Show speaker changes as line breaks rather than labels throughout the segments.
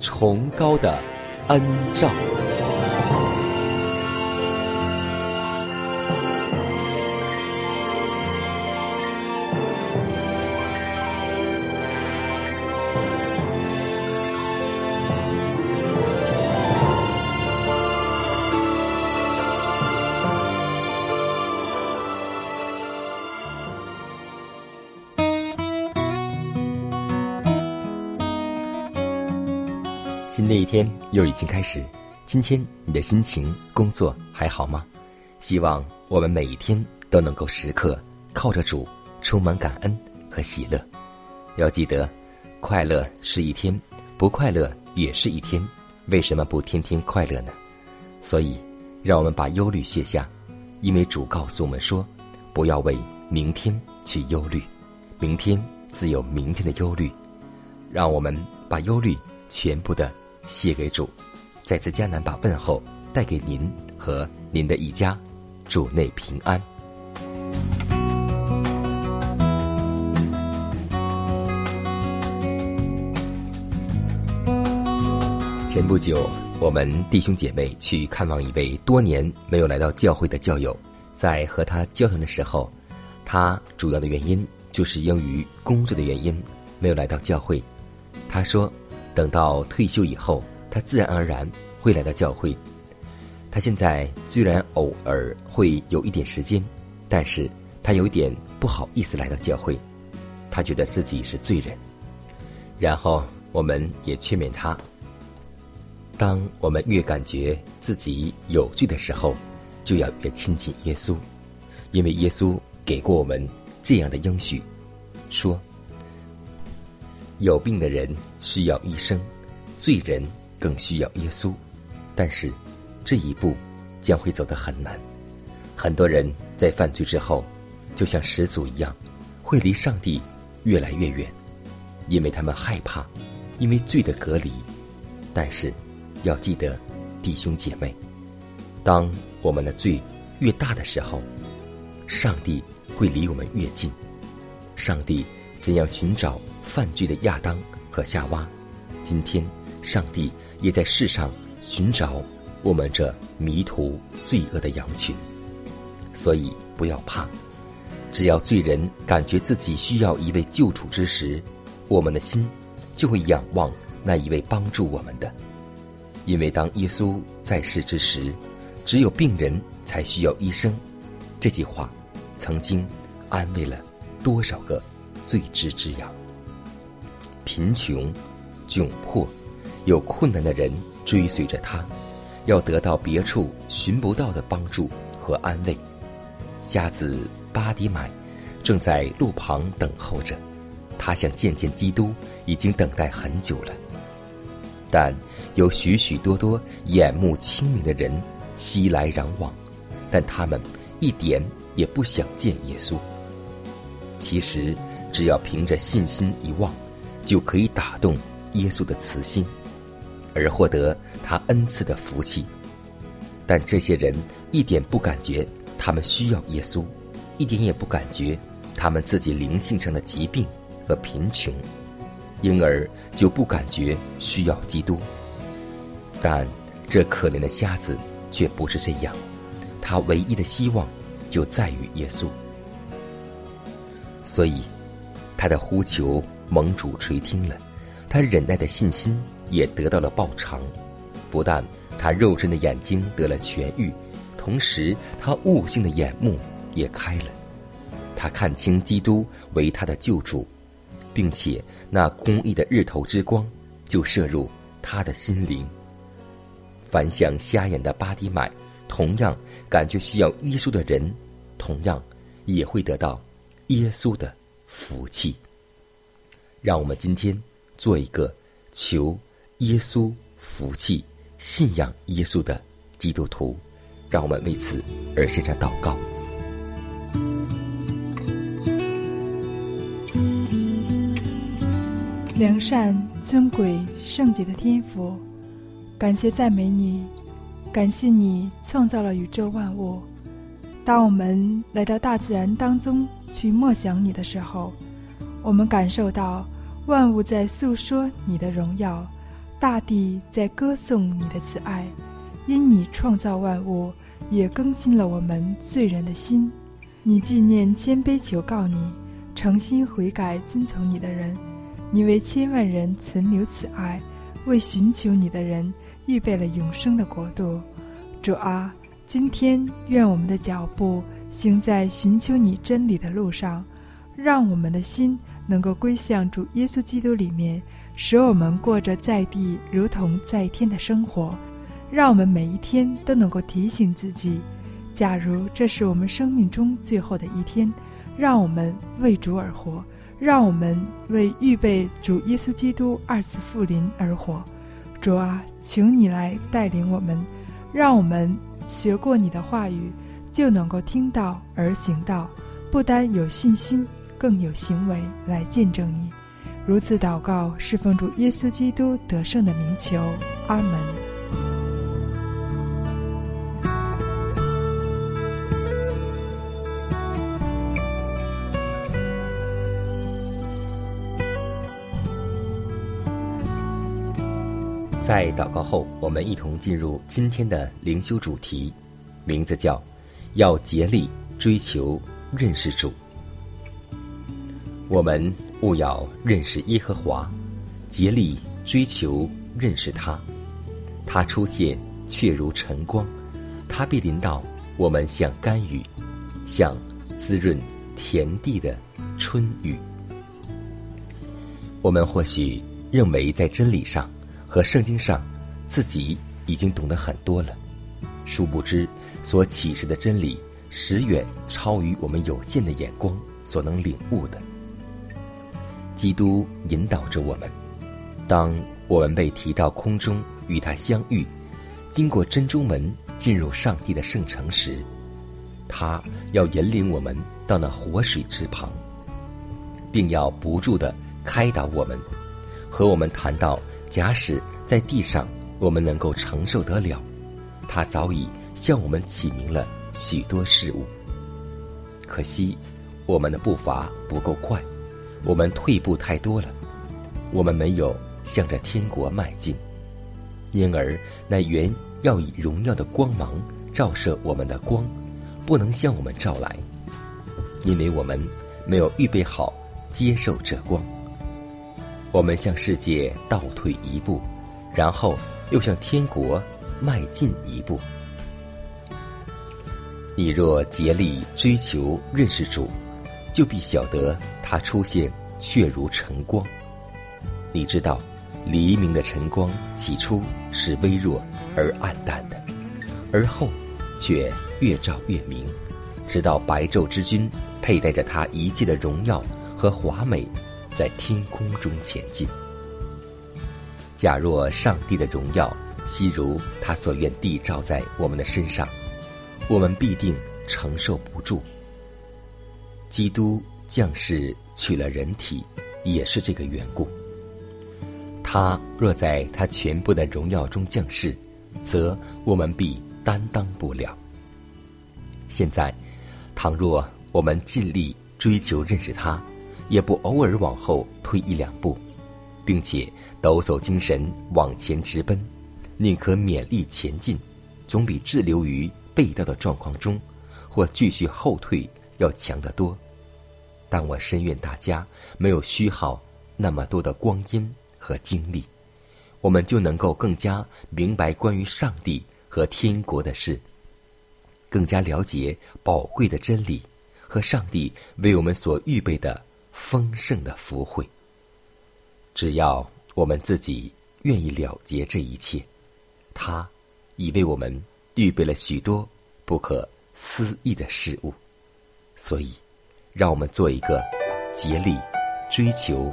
崇高的恩照。又已经开始，今天你的心情、工作还好吗？希望我们每一天都能够时刻靠着主，充满感恩和喜乐。要记得，快乐是一天，不快乐也是一天。为什么不天天快乐呢？所以，让我们把忧虑卸下，因为主告诉我们说，不要为明天去忧虑，明天自有明天的忧虑。让我们把忧虑全部的卸给主。在此迦南把问候带给您和您的一家，主内平安。前不久，我们弟兄姐妹去看望一位多年没有来到教会的教友，在和他交谈的时候，他主要的原因就是因于工作的原因没有来到教会。他说，等到退休以后，他自然而然会来到教会。他现在虽然偶尔会有一点时间，但是他有点不好意思来到教会，他觉得自己是罪人。然后我们也劝勉他。当我们越感觉自己有罪的时候，就要越亲近耶稣，因为耶稣给过我们这样的应许，说：有病的人需要医生，罪人更需要耶稣。但是这一步将会走得很难。很多人在犯罪之后，就像始祖一样，会离上帝越来越远，因为他们害怕，因为罪的隔离。但是要记得，弟兄姐妹，当我们的罪越大的时候，上帝会离我们越近。上帝怎样寻找犯罪的亚当和夏娃，今天上帝也在世上寻找我们这迷途罪恶的羊群。所以不要怕，只要罪人感觉自己需要一位救主之时，我们的心就会仰望那一位帮助我们的。因为当耶稣在世之时，只有病人才需要医生。这句话曾经安慰了多少个罪之之羊。贫穷、窘迫、有困难的人追随着他，要得到别处寻不到的帮助和安慰。瞎子巴迪买正在路旁等候着，他想见见基督，已经等待很久了。但有许许多多眼目清明的人熙来攘往，但他们一点也不想见耶稣。其实，只要凭着信心一望，就可以打动耶稣的慈心，而获得他恩赐的福气。但这些人一点不感觉他们需要耶稣，一点也不感觉他们自己灵性上的疾病和贫穷，因而就不感觉需要基督。但这可怜的瞎子却不是这样，他唯一的希望就在于耶稣。所以，他的呼求蒙主垂听了，他忍耐的信心也得到了报偿。不但他肉身的眼睛得了痊愈，同时他悟性的眼目也开了。他看清基督为他的救主，并且那公义的日头之光就射入他的心灵。凡像瞎眼的巴迪买，同样感觉需要耶稣的人，同样也会得到耶稣的福气。让我们今天做一个求耶稣福气、信仰耶稣的基督徒，让我们为此而献上祷告。
良善、尊贵、圣洁的天赋。感谢赞美你，感谢你创造了宇宙万物。当我们来到大自然当中去默想你的时候，我们感受到万物在诉说你的荣耀，大地在歌颂你的慈爱。因你创造万物，也更新了我们罪人的心。你纪念谦卑求告你，诚心悔改遵从你的人。你为千万人存留慈爱，为寻求你的人。预备了永生的国度，主啊，今天愿我们的脚步行在寻求你真理的路上，让我们的心能够归向主耶稣基督里面，使我们过着在地如同在天的生活。让我们每一天都能够提醒自己，假如这是我们生命中最后的一天，让我们为主而活，让我们为预备主耶稣基督二次复临而活。主啊，请你来带领我们，让我们学过你的话语，就能够听到而行道，不单有信心，更有行为来见证你。如此祷告，侍奉主耶稣基督得胜的名求。阿门。
在祷告后，我们一同进入今天的灵修主题，名字叫“要竭力追求认识主”。我们务要认识耶和华，竭力追求认识他。他出现却如晨光，他必临到我们像甘雨，像滋润田地的春雨。我们或许认为在真理上。和圣经上，自己已经懂得很多了，殊不知所启示的真理，实远超于我们有限的眼光所能领悟的。基督引导着我们，当我们被提到空中与他相遇，经过珍珠门进入上帝的圣城时，他要引领我们到那活水之旁，并要不住的开导我们，和我们谈到。假使在地上我们能够承受得了，他早已向我们起名了许多事物。可惜我们的步伐不够快，我们退步太多了，我们没有向着天国迈进，因而那原要以荣耀的光芒照射我们的光，不能向我们照来，因为我们没有预备好接受这光。我们向世界倒退一步，然后又向天国迈进一步。你若竭力追求认识主，就必晓得他出现却如晨光。你知道，黎明的晨光起初是微弱而暗淡的，而后却越照越明，直到白昼之君佩戴着他一切的荣耀和华美。在天空中前进。假若上帝的荣耀悉如他所愿地照在我们的身上，我们必定承受不住。基督降世取了人体，也是这个缘故。他若在他全部的荣耀中降世，则我们必担当不了。现在，倘若我们尽力追求认识他。也不偶尔往后退一两步，并且抖擞精神往前直奔，宁可勉力前进，总比滞留于被盗的状况中，或继续后退要强得多。但我深愿大家没有虚耗那么多的光阴和精力，我们就能够更加明白关于上帝和天国的事，更加了解宝贵的真理和上帝为我们所预备的丰盛的福惠。只要我们自己愿意了结这一切，他已为我们预备了许多不可思议的事物，所以。让我们做一个竭力追求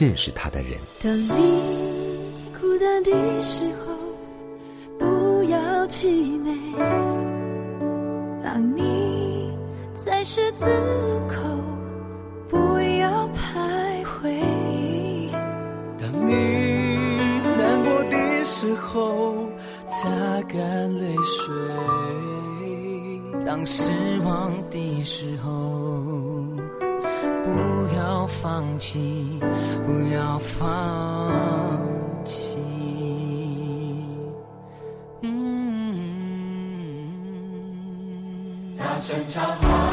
认识他的人。
当你孤单的时候，不要气馁；当你在十字路口，不要徘徊；
当你难过的时候，擦干泪水；当失望的时候。不要放弃，不要放弃。大声唱。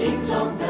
心中的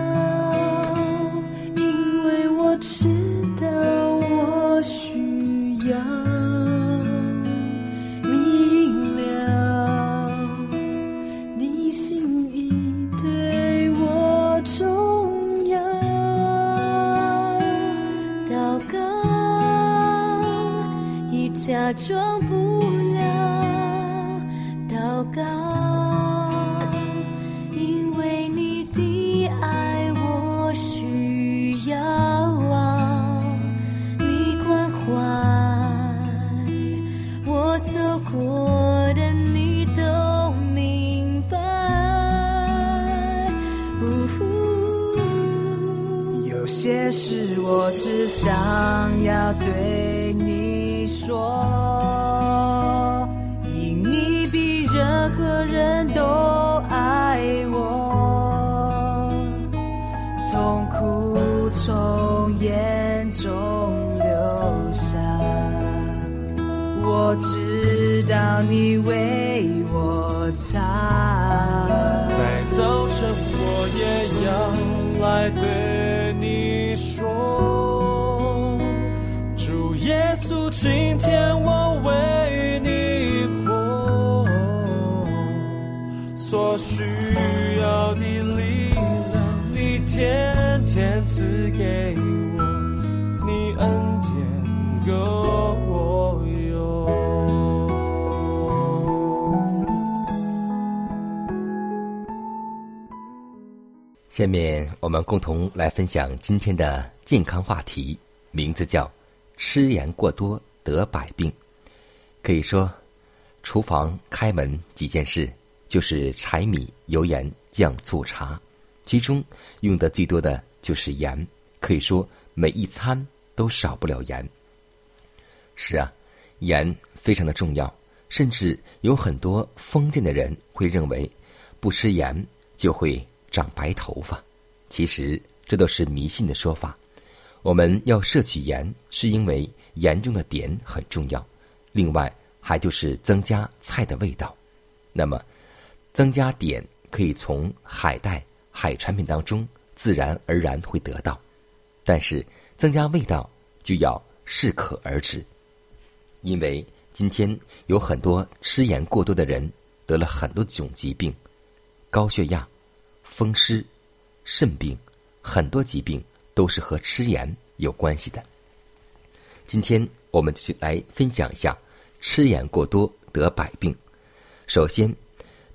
假装要你
为我擦。
在早晨，我也要来对你说，主耶稣，今天我为你活，所需
下面我们共同来分享今天的健康话题，名字叫“吃盐过多得百病”。可以说，厨房开门几件事就是柴米油盐酱醋茶，其中用的最多的就是盐。可以说，每一餐都少不了盐。是啊，盐非常的重要，甚至有很多封建的人会认为，不吃盐就会长白头发。其实这都是迷信的说法。我们要摄取盐，是因为盐中的碘很重要。另外，还就是增加菜的味道。那么，增加碘可以从海带、海产品当中自然而然会得到，但是增加味道就要适可而止。因为今天有很多吃盐过多的人得了很多种疾病，高血压、风湿、肾病，很多疾病都是和吃盐有关系的。今天我们就来分享一下吃盐过多得百病。首先，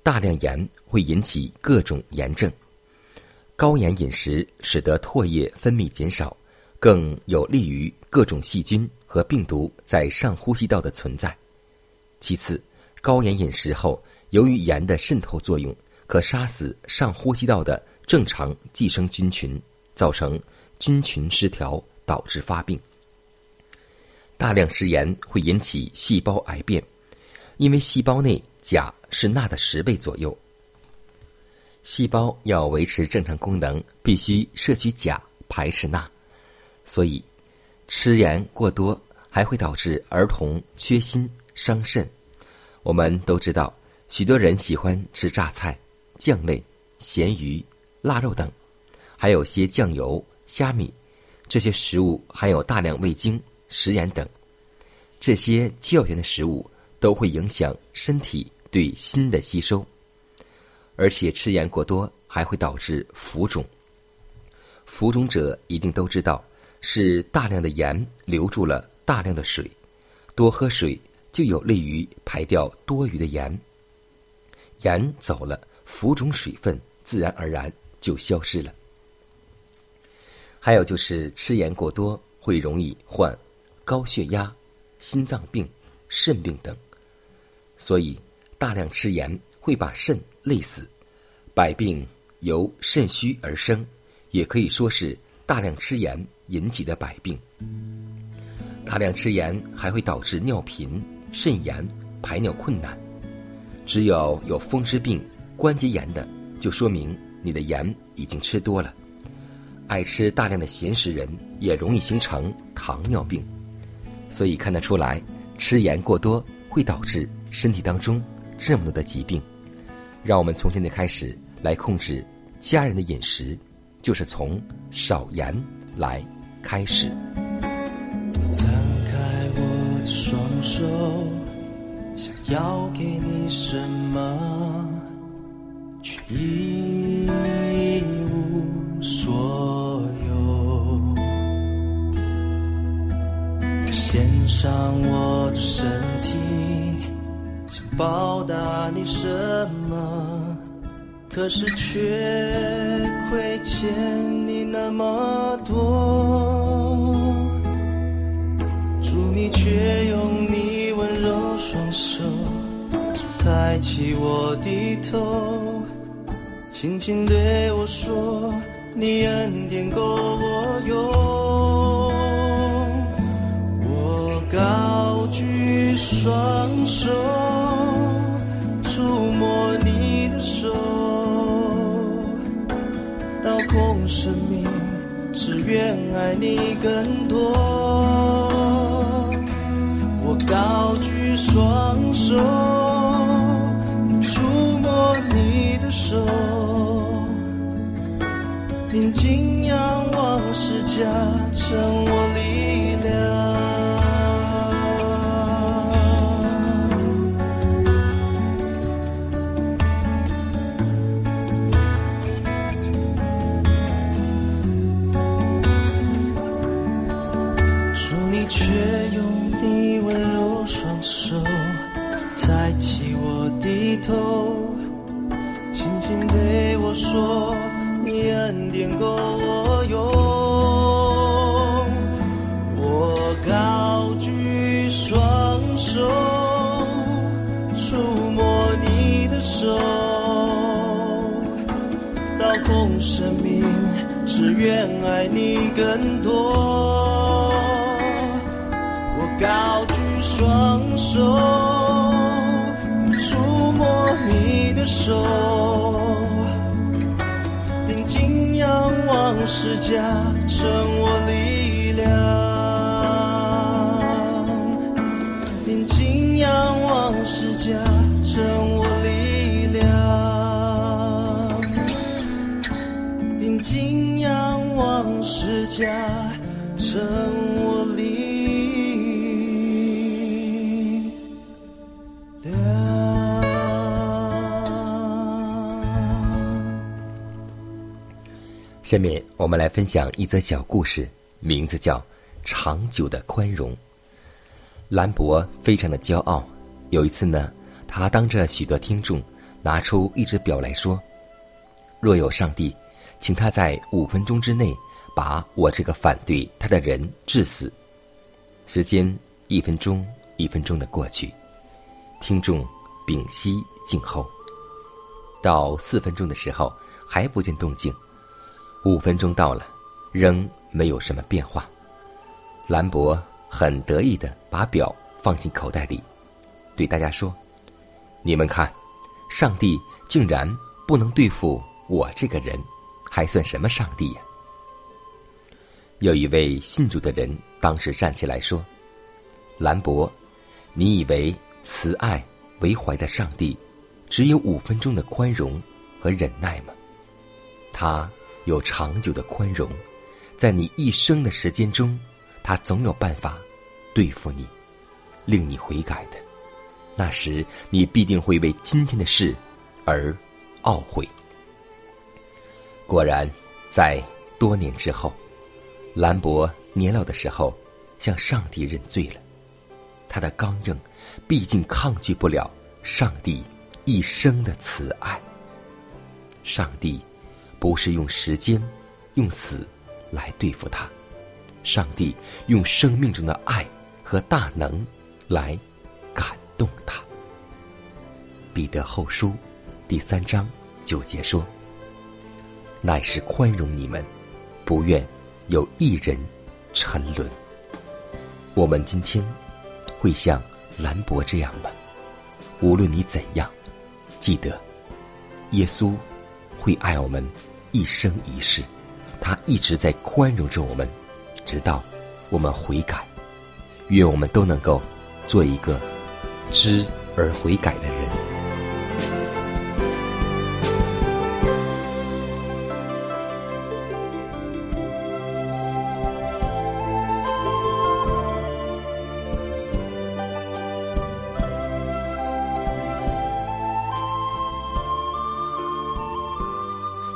大量盐会引起各种炎症。高盐饮食使得唾液分泌减少，更有利于各种细菌和病毒在上呼吸道的存在。其次，高盐饮食后，由于盐的渗透作用，可杀死上呼吸道的正常寄生菌群，造成菌群失调，导致发病。大量食盐会引起细胞癌变，因为细胞内钾是钠的十倍左右。细胞要维持正常功能，必须摄取钾，排斥钠，所以吃盐过多还会导致儿童缺锌、伤肾。我们都知道，许多人喜欢吃榨菜、酱类、咸鱼、腊肉等，还有些酱油、虾米，这些食物含有大量味精、食盐等。这些较咸的食物都会影响身体对锌的吸收。而且吃盐过多还会导致浮肿。浮肿者一定都知道，是大量的盐留住了大量的水，多喝水就有利于排掉多余的盐。盐走了，浮肿水分自然而然就消失了。还有就是吃盐过多会容易患高血压、心脏病、肾病等，所以大量吃盐会把肾累死。百病由肾虚而生，也可以说是大量吃盐引起的百病。大量吃盐还会导致尿频、肾炎、排尿困难。只有有风湿病、关节炎的，就说明你的盐已经吃多了。爱吃大量的咸食人也容易形成糖尿病。所以看得出来，吃盐过多会导致身体当中这么多的疾病。让我们从现在开始来控制家人的饮食，就是从少盐来开始。
摊开我的双手，想要给你什么，一无所有。献上我的身体，想报答你什么，可是却亏欠你那么多。主，你却用你温柔双手抬起我的头，轻轻对我说：“你恩典够我用。”我高举双手，触摸你的手，刀空生命，只愿爱你更多。我高举双手，触摸你的手，并敬仰望世家成我力量。主，你却用你温柔双手抬起我的头，够我用。”我高举双手，触摸你的手，刀空生命，只愿爱你更多。我高举双手，触摸你的手，望世家成我离
下面我们来分享一则小故事，名字叫《长久的宽容》。兰博非常的骄傲，有一次呢，他当着许多听众拿出一只表来说：“若有上帝，请他在五分钟之内把我这个反对他的人治死。”时间一分钟一分钟的过去，听众屏息静候，到四分钟的时候还不见动静。五分钟到了，仍没有什么变化。兰博很得意的把表放进口袋里，对大家说：“你们看，上帝竟然不能对付我这个人，还算什么上帝呀？”有一位信主的人当时站起来说：“兰博，你以为慈爱为怀的上帝只有五分钟的宽容和忍耐吗？他。”有长久的宽容，在你一生的时间中，他总有办法对付你，令你悔改的。那时，你必定会为今天的事而懊悔。果然，在多年之后，兰博年老的时候，向上帝认罪了。他的刚硬，毕竟抗拒不了上帝一生的慈爱。上帝。不是用时间、用死来对付他，上帝用生命中的爱和大能来感动他。彼得后书第三章九节说：“乃是宽容你们，不愿有一人沉沦。”我们今天会像兰博这样吗？无论你怎样，记得耶稣会爱我们。一生一世，他一直在宽容着我们，直到我们悔改。愿我们都能够做一个知而悔改的人。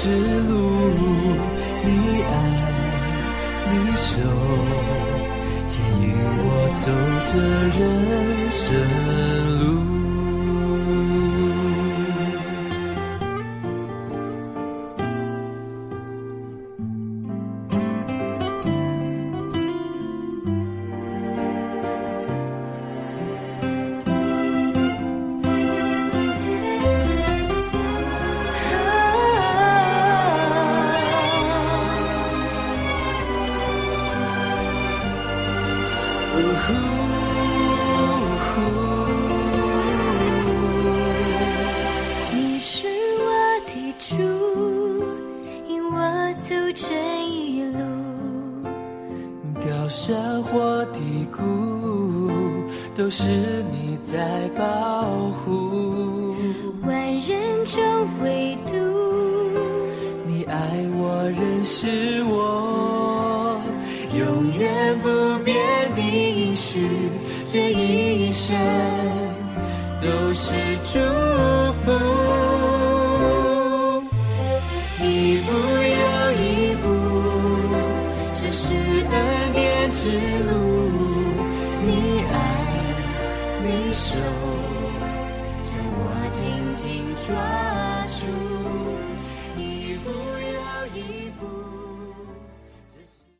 之路，你爱，你守，牵引我走这人生。抓住，